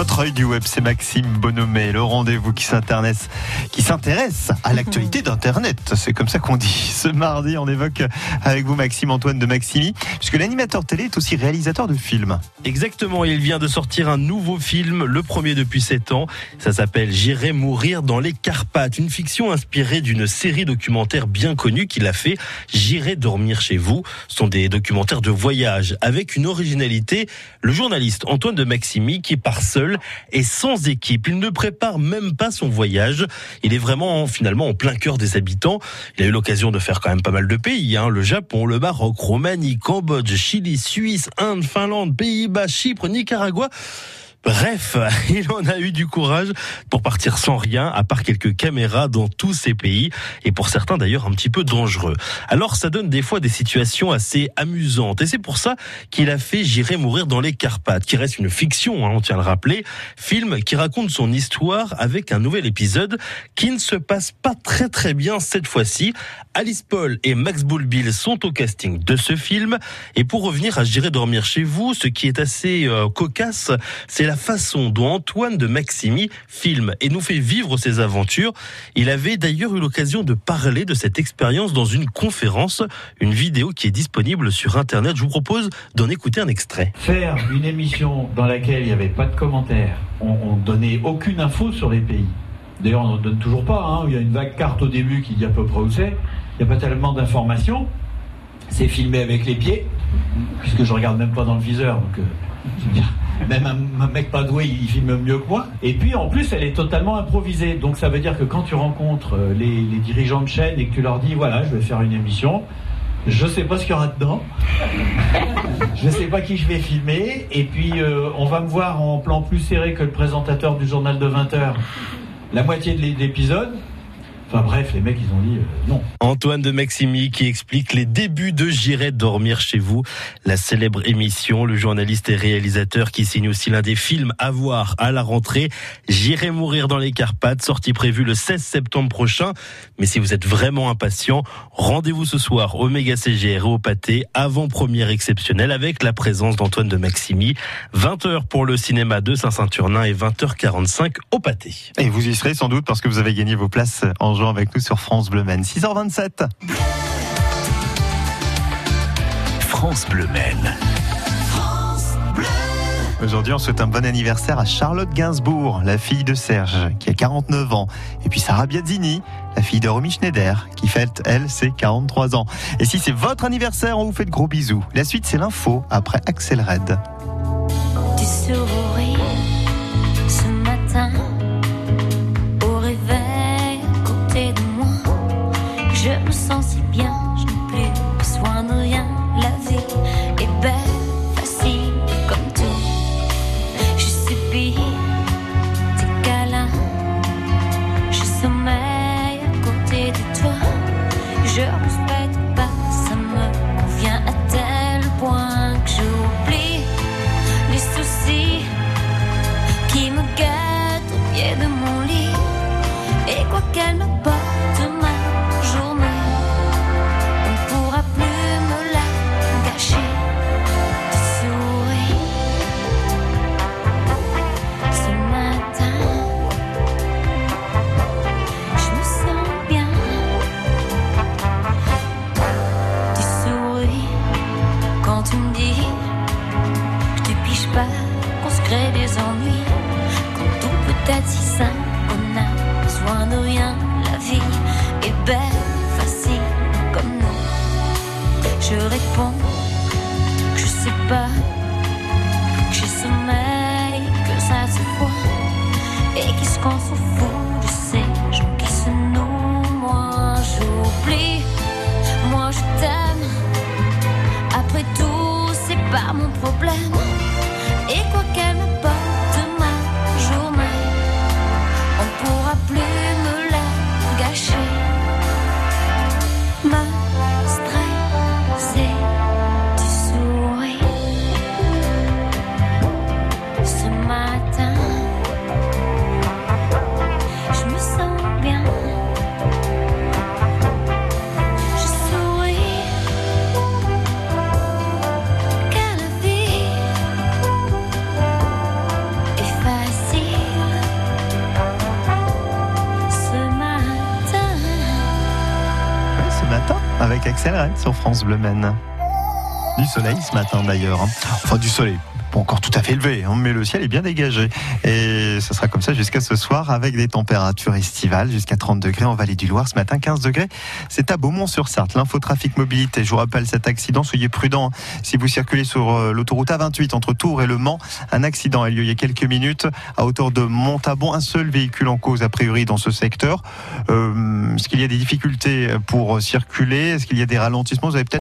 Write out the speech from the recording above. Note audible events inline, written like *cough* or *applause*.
Notre œil du web, c'est Maxime Bonhomé, le rendez-vous qui s'intéresse, qui s'intéresse à l'actualité d'Internet. C'est comme ça qu'on dit. Ce mardi, on évoque avec vous Maxime Antoine de Maximi, puisque l'animateur télé est aussi réalisateur de films. Exactement, il vient de sortir un nouveau film, le premier depuis 7 ans. Ça s'appelle J'irai mourir dans les Carpates, une fiction inspirée d'une série documentaire bien connue qu'il a fait, J'irai dormir chez vous. Ce sont des documentaires de voyage avec une originalité. Le journaliste Antoine de Maximi qui part seul et sans équipe. Il ne prépare même pas son voyage. Il est vraiment finalement en plein cœur des habitants. Il a eu l'occasion de faire quand même pas mal de pays, hein. le Japon, le Maroc, Roumanie, Cambodge, Chili, Suisse, Inde, Finlande, Pays-Bas, Chypre, Nicaragua. Bref, *laughs* il en a eu du courage pour partir sans rien, à part quelques caméras dans tous ces pays, et pour certains d'ailleurs un petit peu dangereux. Alors ça donne des fois des situations assez amusantes, et c'est pour ça qu'il a fait J'irai mourir dans les Carpates, qui reste une fiction, hein, on tient à le rappeler, film qui raconte son histoire avec un nouvel épisode qui ne se passe pas très très bien cette fois-ci. Alice Paul et Max Boulbil sont au casting de ce film, et pour revenir à J'irai dormir chez vous, ce qui est assez euh, cocasse, c'est la façon dont Antoine de Maximi filme et nous fait vivre ses aventures. Il avait d'ailleurs eu l'occasion de parler de cette expérience dans une conférence, une vidéo qui est disponible sur Internet. Je vous propose d'en écouter un extrait. Faire une émission dans laquelle il n'y avait pas de commentaires, on, ne donnait aucune info sur les pays. D'ailleurs, on ne donne toujours pas. Hein. Il y a une vague carte au début qui dit à peu près où c'est. Il n'y a pas tellement d'informations. C'est filmé avec les pieds, puisque je regarde même pas dans le viseur. Donc, euh, même un, mec pas doué, il filme mieux que moi. Et puis en plus, elle est totalement improvisée. Donc ça veut dire que quand tu rencontres euh, les, dirigeants de chaîne et que tu leur dis voilà, je vais faire une émission, je sais pas ce qu'il y aura dedans. je sais pas qui je vais filmer. Et puis euh, on va me voir en plan plus serré que le présentateur du journal de 20h. La moitié de l'épisode, Enfin bref, les mecs, ils ont dit euh, non. Antoine de Maximi qui explique les débuts de J'irai dormir chez vous, la célèbre émission. Le journaliste et réalisateur qui signe aussi l'un des films à voir à la rentrée. J'irai mourir dans les Carpates, sortie prévue le 16 septembre prochain. Mais si vous êtes vraiment impatient, rendez-vous ce soir au Méga CGR et au Pâté, avant-première exceptionnelle avec la présence d'Antoine de Maximi. 20h pour le cinéma de Saint-Saturnin et 20h45 au Pâté. Et vous y serez sans doute parce que vous avez gagné vos places en avec nous sur France Bleu Maine. 6h27. France Bleu Maine. Aujourd'hui, on souhaite un bon anniversaire à Charlotte Gainsbourg, la fille de Serge, qui a 49 ans. Et puis Sarah Biazzini, la fille de Romy Schneider, qui fête, elle, ses 43 ans. Et si c'est votre anniversaire, on vous fait de gros bisous. La suite, c'est l'info après Axel Red. just paranoïa, la vie est belle, facile comme nous. Je réponds je sais pas, que j'ai sommeil. Avec Axel Red sur France Bleu Maine. Du soleil ce matin d'ailleurs. hein. Enfin du soleil. Pas encore tout à fait élevé, hein, mais le ciel est bien dégagé. Et ce sera comme ça jusqu'à ce soir avec des températures estivales jusqu'à 30 degrés en Vallée du Loir. Ce matin, 15 degrés. C'est à Beaumont-sur-Sarthe. L'infotrafic mobilité. Je vous rappelle cet accident. Soyez prudents si vous circulez sur euh, l'autoroute A28 entre Tours et Le Mans. Un accident a eu lieu il y a quelques minutes à hauteur de Montabon. Un seul véhicule en cause a priori dans ce secteur. Euh, Est-ce qu'il y a des difficultés pour circuler? Est-ce qu'il y a des ralentissements? Vous avez peut-être